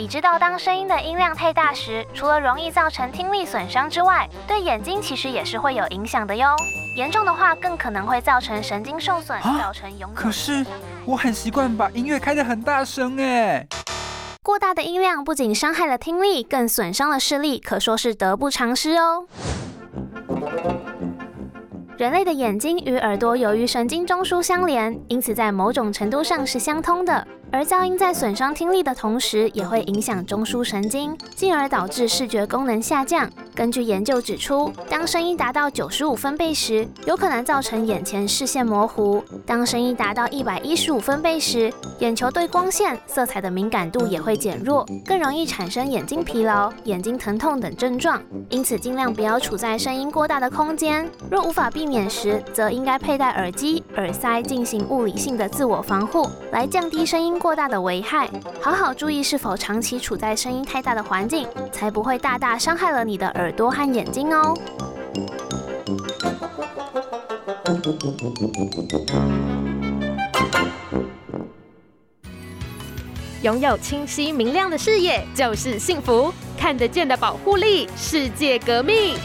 你知道，当声音的音量太大时，除了容易造成听力损伤之外，对眼睛其实也是会有影响的哟。严重的话，更可能会造成神经受损，造成永久。可是我很习惯把音乐开得很大声哎。过大的音量不仅伤害了听力，更损伤了视力，可说是得不偿失哦。人类的眼睛与耳朵由于神经中枢相连，因此在某种程度上是相通的。而噪音在损伤听力的同时，也会影响中枢神经，进而导致视觉功能下降。根据研究指出，当声音达到九十五分贝时，有可能造成眼前视线模糊；当声音达到一百一十五分贝时，眼球对光线、色彩的敏感度也会减弱，更容易产生眼睛疲劳、眼睛疼痛等症状。因此，尽量不要处在声音过大的空间。若无法避免时，则应该佩戴耳机、耳塞进行物理性的自我防护，来降低声音。过大的危害，好好注意是否长期处在声音太大的环境，才不会大大伤害了你的耳朵和眼睛哦。拥有清晰明亮的视野就是幸福，看得见的保护力，世界革命。